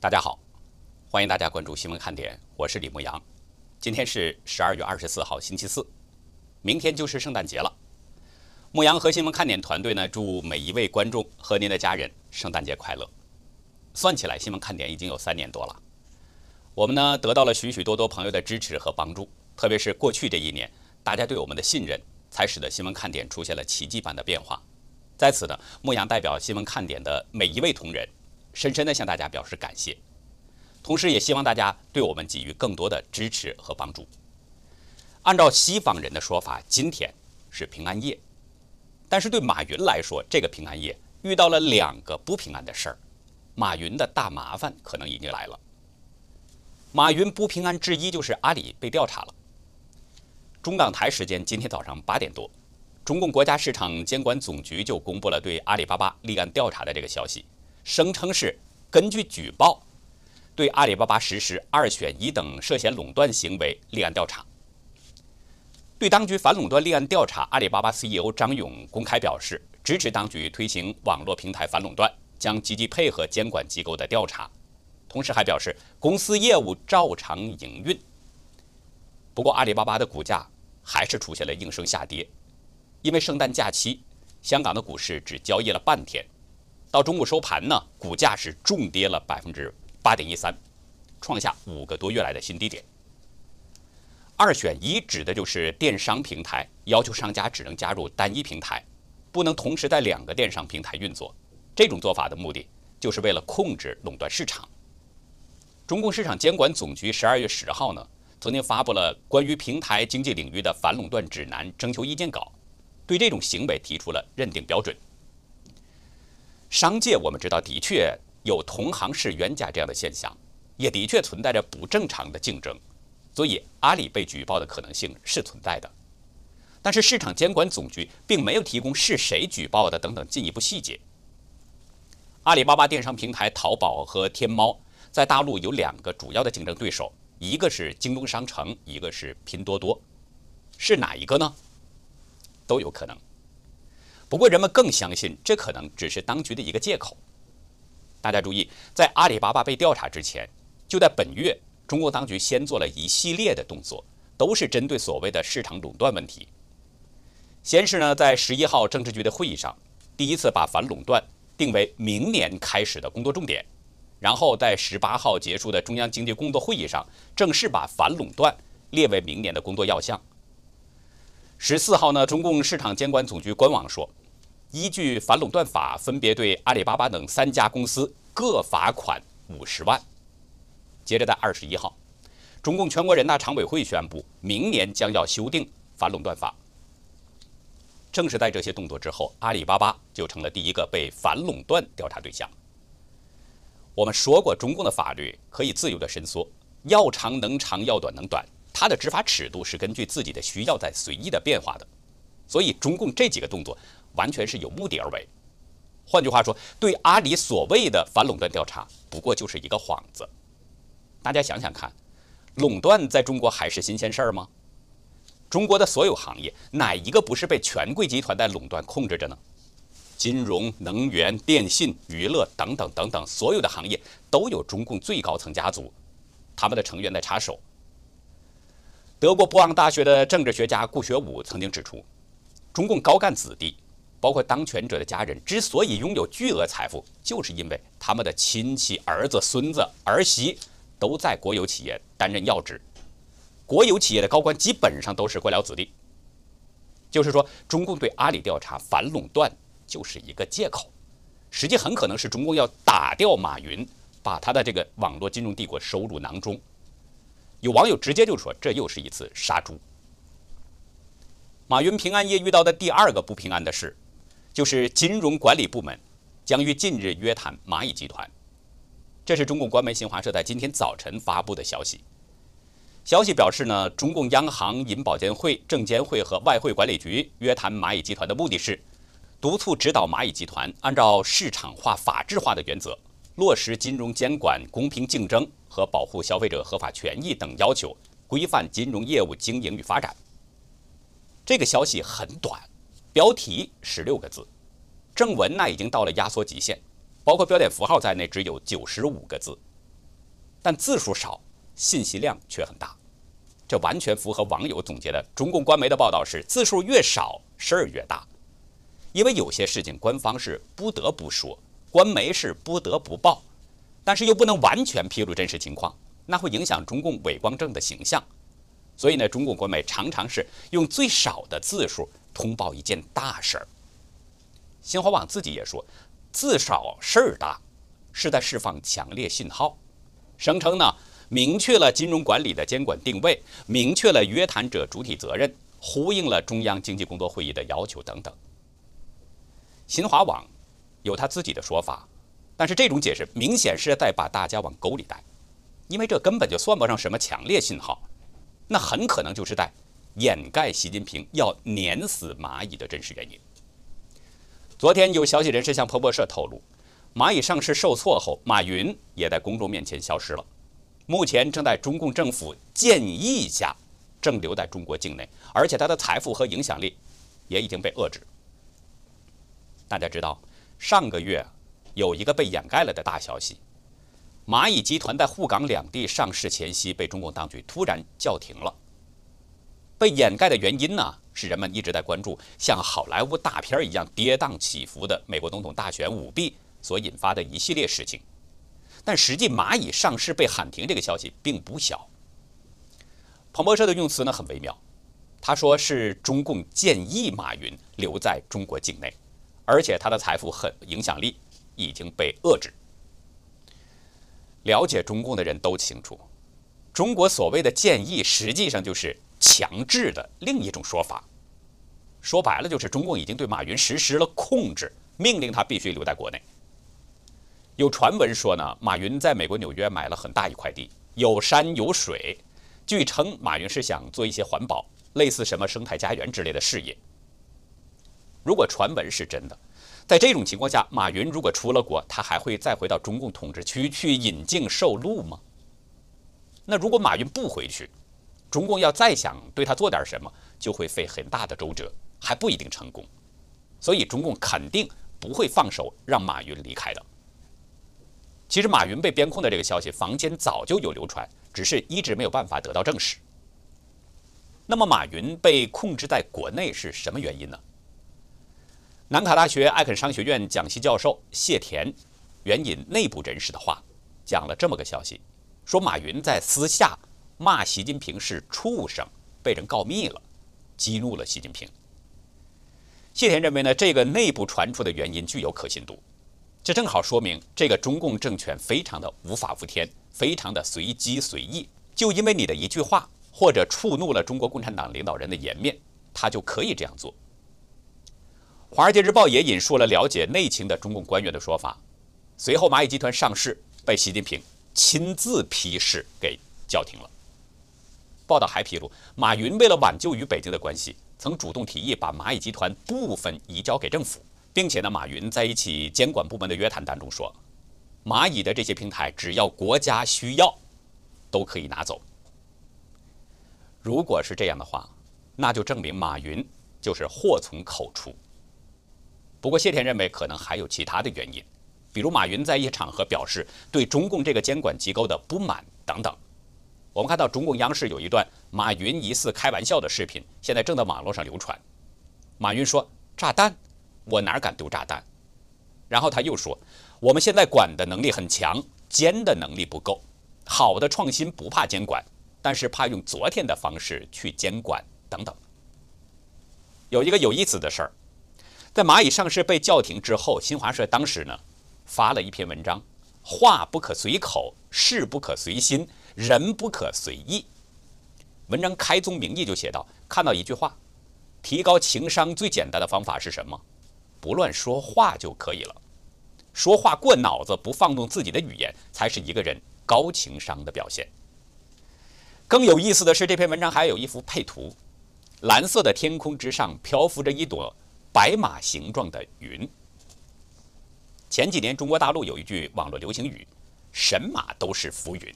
大家好，欢迎大家关注新闻看点，我是李牧阳。今天是十二月二十四号，星期四，明天就是圣诞节了。牧阳和新闻看点团队呢，祝每一位观众和您的家人圣诞节快乐。算起来，新闻看点已经有三年多了，我们呢得到了许许多多朋友的支持和帮助，特别是过去这一年，大家对我们的信任，才使得新闻看点出现了奇迹般的变化。在此呢，牧阳代表新闻看点的每一位同仁。深深地向大家表示感谢，同时也希望大家对我们给予更多的支持和帮助。按照西方人的说法，今天是平安夜，但是对马云来说，这个平安夜遇到了两个不平安的事儿，马云的大麻烦可能已经来了。马云不平安之一就是阿里被调查了。中港台时间今天早上八点多，中共国家市场监管总局就公布了对阿里巴巴立案调查的这个消息。声称是根据举报，对阿里巴巴实施二选一等涉嫌垄断行为立案调查。对当局反垄断立案调查，阿里巴巴 CEO 张勇公开表示支持当局推行网络平台反垄断，将积极配合监管机构的调查。同时还表示公司业务照常营运。不过，阿里巴巴的股价还是出现了应声下跌，因为圣诞假期，香港的股市只交易了半天。到中午收盘呢，股价是重跌了百分之八点一三，创下五个多月来的新低点。二选一指的就是电商平台要求商家只能加入单一平台，不能同时在两个电商平台运作。这种做法的目的就是为了控制垄断市场。中共市场监管总局十二月十号呢，曾经发布了关于平台经济领域的反垄断指南征求意见稿，对这种行为提出了认定标准。商界我们知道，的确有同行是冤家这样的现象，也的确存在着不正常的竞争，所以阿里被举报的可能性是存在的。但是市场监管总局并没有提供是谁举报的等等进一步细节。阿里巴巴电商平台淘宝和天猫在大陆有两个主要的竞争对手，一个是京东商城，一个是拼多多，是哪一个呢？都有可能。不过，人们更相信这可能只是当局的一个借口。大家注意，在阿里巴巴被调查之前，就在本月，中国当局先做了一系列的动作，都是针对所谓的市场垄断问题。先是呢，在十一号政治局的会议上，第一次把反垄断定为明年开始的工作重点；然后在十八号结束的中央经济工作会议上，正式把反垄断列为明年的工作要项。十四号呢，中共市场监管总局官网说，依据反垄断法，分别对阿里巴巴等三家公司各罚款五十万。接着在二十一号，中共全国人大常委会宣布，明年将要修订反垄断法。正是在这些动作之后，阿里巴巴就成了第一个被反垄断调查对象。我们说过，中共的法律可以自由的伸缩，要长能长，要短能短。它的执法尺度是根据自己的需要在随意的变化的，所以中共这几个动作完全是有目的而为。换句话说，对阿里所谓的反垄断调查，不过就是一个幌子。大家想想看，垄断在中国还是新鲜事儿吗？中国的所有行业，哪一个不是被权贵集团在垄断控制着呢？金融、能源、电信、娱乐等等等等，所有的行业都有中共最高层家族，他们的成员在插手。德国博昂大学的政治学家顾学武曾经指出，中共高干子弟，包括当权者的家人，之所以拥有巨额财富，就是因为他们的亲戚、儿子、孙子、儿媳都在国有企业担任要职。国有企业的高官基本上都是官僚子弟。就是说，中共对阿里调查反垄断就是一个借口，实际很可能是中共要打掉马云，把他的这个网络金融帝国收入囊中。有网友直接就说：“这又是一次杀猪。”马云平安夜遇到的第二个不平安的事，就是金融管理部门将于近日约谈蚂蚁集团。这是中共官媒新华社在今天早晨发布的消息。消息表示呢，中共央行、银保监会、证监会和外汇管理局约谈蚂蚁集团的目的是，督促指导蚂蚁集团按照市场化、法治化的原则，落实金融监管、公平竞争。和保护消费者合法权益等要求，规范金融业务经营与发展。这个消息很短，标题十六个字，正文那已经到了压缩极限，包括标点符号在内只有九十五个字，但字数少，信息量却很大。这完全符合网友总结的中共官媒的报道是：字数越少，事儿越大。因为有些事情官方是不得不说，官媒是不得不报，但是又不能完全披露真实情况，那会影响中共伪光正的形象。所以呢，中共国媒常常是用最少的字数通报一件大事儿。新华网自己也说，字少事儿大，是在释放强烈信号，声称呢。明确了金融管理的监管定位，明确了约谈者主体责任，呼应了中央经济工作会议的要求等等。新华网有他自己的说法，但是这种解释明显是在把大家往沟里带，因为这根本就算不上什么强烈信号，那很可能就是在掩盖习近平要碾死蚂蚁的真实原因。昨天有消息人士向彭博社透露，蚂蚁上市受挫后，马云也在公众面前消失了。目前正在中共政府建议下，正留在中国境内，而且他的财富和影响力也已经被遏制。大家知道，上个月有一个被掩盖了的大消息：蚂蚁集团在沪港两地上市前夕被中共当局突然叫停了。被掩盖的原因呢，是人们一直在关注像好莱坞大片一样跌宕起伏的美国总统大选舞弊所引发的一系列事情。但实际蚂蚁上市被喊停这个消息并不小。彭博社的用词呢很微妙，他说是中共建议马云留在中国境内，而且他的财富很影响力已经被遏制。了解中共的人都清楚，中国所谓的建议实际上就是强制的另一种说法。说白了就是中共已经对马云实施了控制，命令他必须留在国内。有传闻说呢，马云在美国纽约买了很大一块地，有山有水。据称，马云是想做一些环保，类似什么生态家园之类的事业。如果传闻是真的，在这种情况下，马云如果出了国，他还会再回到中共统治区去引颈受禄吗？那如果马云不回去，中共要再想对他做点什么，就会费很大的周折，还不一定成功。所以，中共肯定不会放手让马云离开的。其实马云被边控的这个消息，坊间早就有流传，只是一直没有办法得到证实。那么马云被控制在国内是什么原因呢？南卡大学艾肯商学院讲席教授谢田援引内部人士的话，讲了这么个消息，说马云在私下骂习近平是畜生，被人告密了，激怒了习近平。谢田认为呢，这个内部传出的原因具有可信度。这正好说明，这个中共政权非常的无法无天，非常的随机随意。就因为你的一句话，或者触怒了中国共产党领导人的颜面，他就可以这样做。《华尔街日报》也引述了了解内情的中共官员的说法：，随后蚂蚁集团上市被习近平亲自批示给叫停了。报道还披露，马云为了挽救与北京的关系，曾主动提议把蚂蚁集团部分移交给政府。并且呢，马云在一起监管部门的约谈当中说，蚂蚁的这些平台只要国家需要，都可以拿走。如果是这样的话，那就证明马云就是祸从口出。不过谢天认为可能还有其他的原因，比如马云在一些场合表示对中共这个监管机构的不满等等。我们看到中共央视有一段马云疑似开玩笑的视频，现在正在网络上流传。马云说：“炸弹。”我哪敢丢炸弹？然后他又说：“我们现在管的能力很强，监的能力不够。好的创新不怕监管，但是怕用昨天的方式去监管等等。”有一个有意思的事儿，在蚂蚁上市被叫停之后，新华社当时呢发了一篇文章：“话不可随口，事不可随心，人不可随意。”文章开宗明义就写道：“看到一句话，提高情商最简单的方法是什么？”不乱说话就可以了。说话过脑子，不放纵自己的语言，才是一个人高情商的表现。更有意思的是，这篇文章还有一幅配图：蓝色的天空之上漂浮着一朵白马形状的云。前几年，中国大陆有一句网络流行语：“神马都是浮云”，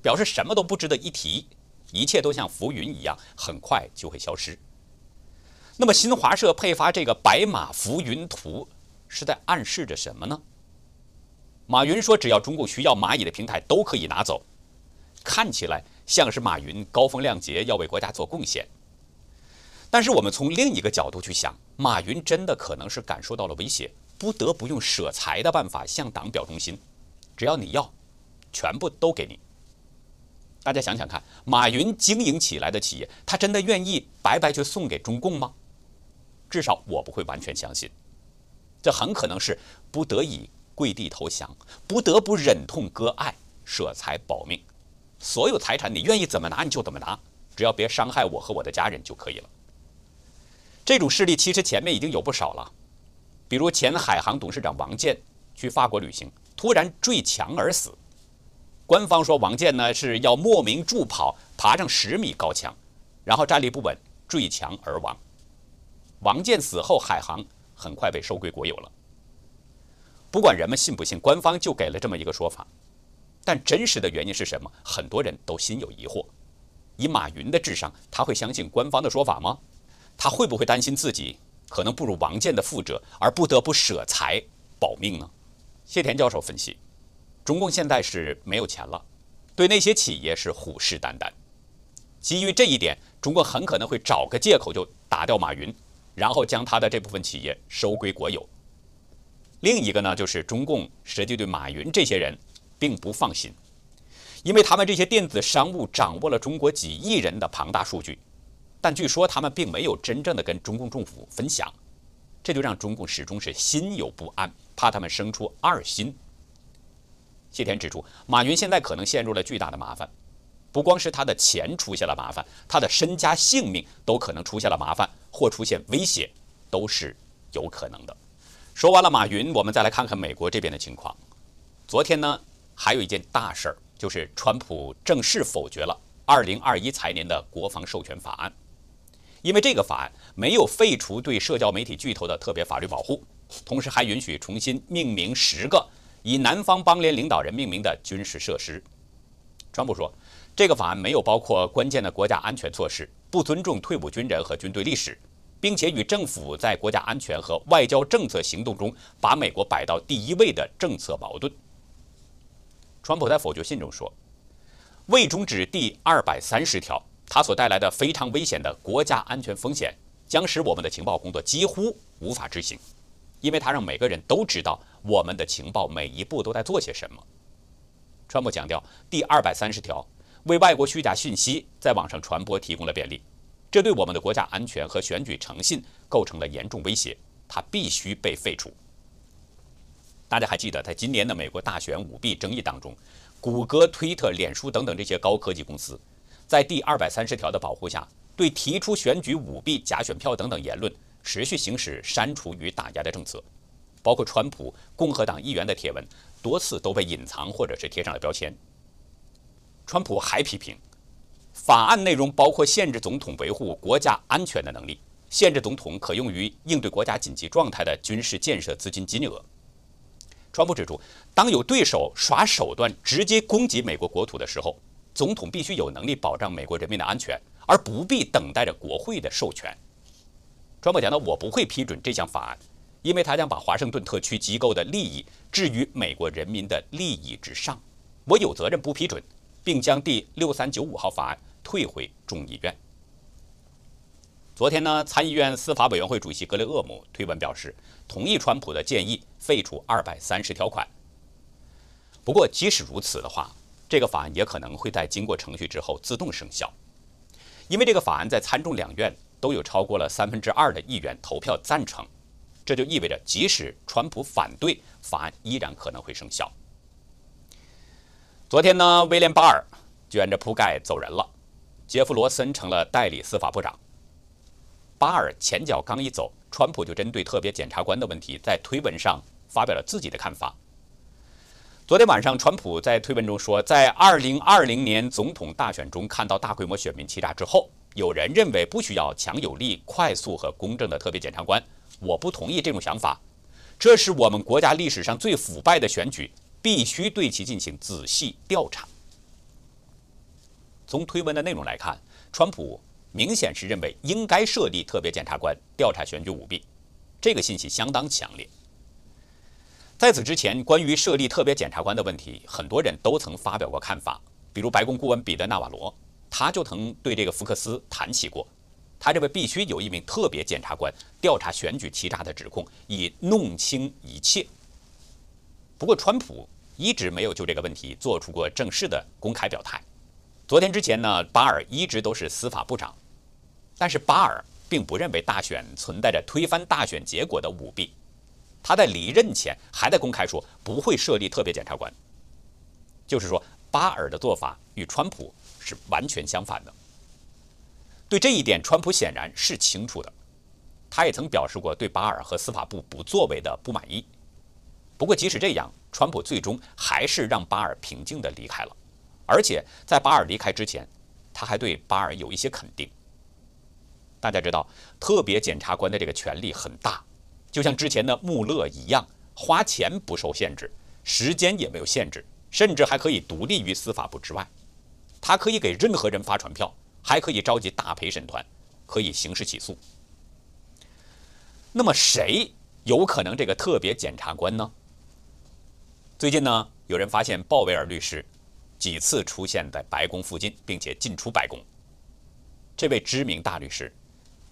表示什么都不值得一提，一切都像浮云一样，很快就会消失。那么新华社配发这个白马浮云图，是在暗示着什么呢？马云说，只要中共需要蚂蚁的平台都可以拿走，看起来像是马云高风亮节，要为国家做贡献。但是我们从另一个角度去想，马云真的可能是感受到了威胁，不得不用舍财的办法向党表忠心。只要你要，全部都给你。大家想想看，马云经营起来的企业，他真的愿意白白去送给中共吗？至少我不会完全相信。这很可能是不得已跪地投降，不得不忍痛割爱，舍财保命。所有财产你愿意怎么拿你就怎么拿，只要别伤害我和我的家人就可以了。这种事例其实前面已经有不少了，比如前海航董事长王健去法国旅行，突然坠墙而死。官方说王健呢是要莫名助跑，爬上十米高墙，然后站立不稳坠墙而亡。王健死后，海航很快被收归国有了。不管人们信不信，官方就给了这么一个说法，但真实的原因是什么？很多人都心有疑惑。以马云的智商，他会相信官方的说法吗？他会不会担心自己可能不如王健的富者，而不得不舍财保命呢？谢田教授分析，中共现在是没有钱了，对那些企业是虎视眈眈。基于这一点，中国很可能会找个借口就打掉马云，然后将他的这部分企业收归国有。另一个呢，就是中共实际对马云这些人并不放心，因为他们这些电子商务掌握了中国几亿人的庞大数据。但据说他们并没有真正的跟中共政府分享，这就让中共始终是心有不安，怕他们生出二心。谢田指出，马云现在可能陷入了巨大的麻烦，不光是他的钱出现了麻烦，他的身家性命都可能出现了麻烦或出现威胁，都是有可能的。说完了马云，我们再来看看美国这边的情况。昨天呢，还有一件大事儿，就是川普正式否决了2021财年的国防授权法案。因为这个法案没有废除对社交媒体巨头的特别法律保护，同时还允许重新命名十个以南方邦联领导人命名的军事设施。川普说，这个法案没有包括关键的国家安全措施，不尊重退伍军人和军队历史，并且与政府在国家安全和外交政策行动中把美国摆到第一位的政策矛盾。川普在否决信中说，未终止第二百三十条。它所带来的非常危险的国家安全风险，将使我们的情报工作几乎无法执行，因为它让每个人都知道我们的情报每一步都在做些什么。川普强调，第二百三十条为外国虚假信息在网上传播提供了便利，这对我们的国家安全和选举诚信构成了严重威胁，它必须被废除。大家还记得，在今年的美国大选舞弊争议当中，谷歌、推特、脸书等等这些高科技公司。在第二百三十条的保护下，对提出选举舞弊、假选票等等言论持续行使删除与打压的政策，包括川普、共和党议员的帖文多次都被隐藏或者是贴上了标签。川普还批评，法案内容包括限制总统维护国家安全的能力，限制总统可用于应对国家紧急状态的军事建设资金金额。川普指出，当有对手耍手段直接攻击美国国土的时候，总统必须有能力保障美国人民的安全，而不必等待着国会的授权。川普讲到：“我不会批准这项法案，因为他将把华盛顿特区机构的利益置于美国人民的利益之上。我有责任不批准，并将第六三九五号法案退回众议院。”昨天呢，参议院司法委员会主席格雷厄姆推文表示，同意川普的建议，废除二百三十条款。不过，即使如此的话，这个法案也可能会在经过程序之后自动生效，因为这个法案在参众两院都有超过了三分之二的议员投票赞成，这就意味着即使川普反对，法案依然可能会生效。昨天呢，威廉巴尔卷着铺盖走人了，杰夫罗森成了代理司法部长。巴尔前脚刚一走，川普就针对特别检察官的问题在推文上发表了自己的看法。昨天晚上，川普在推文中说，在2020年总统大选中看到大规模选民欺诈之后，有人认为不需要强有力、快速和公正的特别检察官。我不同意这种想法，这是我们国家历史上最腐败的选举，必须对其进行仔细调查。从推文的内容来看，川普明显是认为应该设立特别检察官调查选举舞弊，这个信息相当强烈。在此之前，关于设立特别检察官的问题，很多人都曾发表过看法，比如白宫顾问彼得·纳瓦罗，他就曾对这个福克斯谈起过，他认为必须有一名特别检察官调查选举欺诈的指控，以弄清一切。不过，川普一直没有就这个问题做出过正式的公开表态。昨天之前呢，巴尔一直都是司法部长，但是巴尔并不认为大选存在着推翻大选结果的舞弊。他在离任前还在公开说不会设立特别检察官，就是说。巴尔的做法与川普是完全相反的。对这一点，川普显然是清楚的。他也曾表示过对巴尔和司法部不作为的不满意。不过，即使这样，川普最终还是让巴尔平静地离开了。而且，在巴尔离开之前，他还对巴尔有一些肯定。大家知道，特别检察官的这个权力很大，就像之前的穆勒一样，花钱不受限制，时间也没有限制。甚至还可以独立于司法部之外，他可以给任何人发传票，还可以召集大陪审团，可以刑事起诉。那么谁有可能这个特别检察官呢？最近呢，有人发现鲍威尔律师几次出现在白宫附近，并且进出白宫。这位知名大律师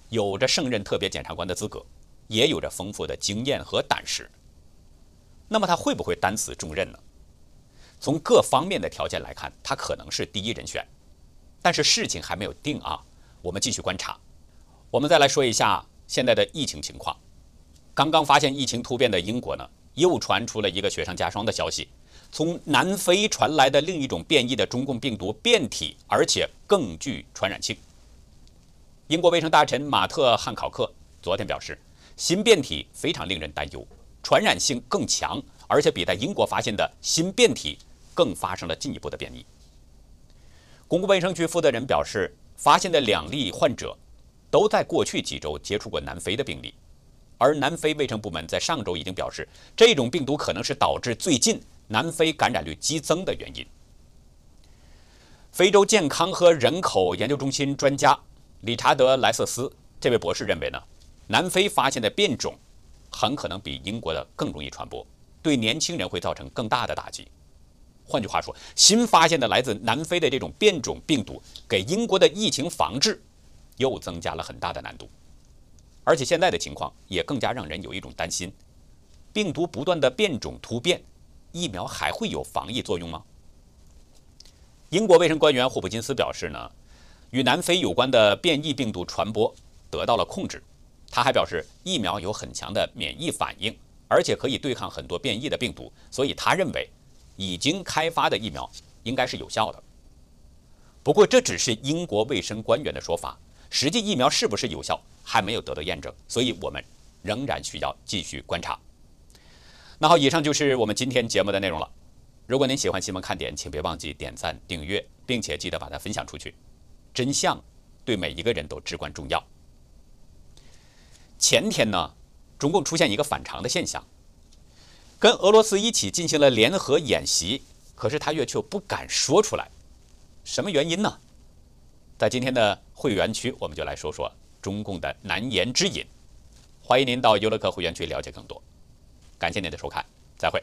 有着胜任特别检察官的资格，也有着丰富的经验和胆识。那么他会不会担此重任呢？从各方面的条件来看，他可能是第一人选，但是事情还没有定啊，我们继续观察。我们再来说一下现在的疫情情况。刚刚发现疫情突变的英国呢，又传出了一个雪上加霜的消息：从南非传来的另一种变异的中共病毒变体，而且更具传染性。英国卫生大臣马特·汉考克昨天表示，新变体非常令人担忧，传染性更强，而且比在英国发现的新变体。更发生了进一步的变异。公共卫生局负责人表示，发现的两例患者都在过去几周接触过南非的病例，而南非卫生部门在上周已经表示，这种病毒可能是导致最近南非感染率激增的原因。非洲健康和人口研究中心专家理查德·莱瑟斯这位博士认为呢，南非发现的变种很可能比英国的更容易传播，对年轻人会造成更大的打击。换句话说，新发现的来自南非的这种变种病毒，给英国的疫情防治又增加了很大的难度。而且现在的情况也更加让人有一种担心：病毒不断的变种突变，疫苗还会有防疫作用吗？英国卫生官员霍普金斯表示呢，与南非有关的变异病毒传播得到了控制。他还表示，疫苗有很强的免疫反应，而且可以对抗很多变异的病毒，所以他认为。已经开发的疫苗应该是有效的，不过这只是英国卫生官员的说法，实际疫苗是不是有效还没有得到验证，所以我们仍然需要继续观察。那好，以上就是我们今天节目的内容了。如果您喜欢新闻看点，请别忘记点赞、订阅，并且记得把它分享出去。真相对每一个人都至关重要。前天呢，中共出现一个反常的现象。跟俄罗斯一起进行了联合演习，可是他越却不敢说出来，什么原因呢？在今天的会员区，我们就来说说中共的难言之隐。欢迎您到优乐客会员区了解更多。感谢您的收看，再会。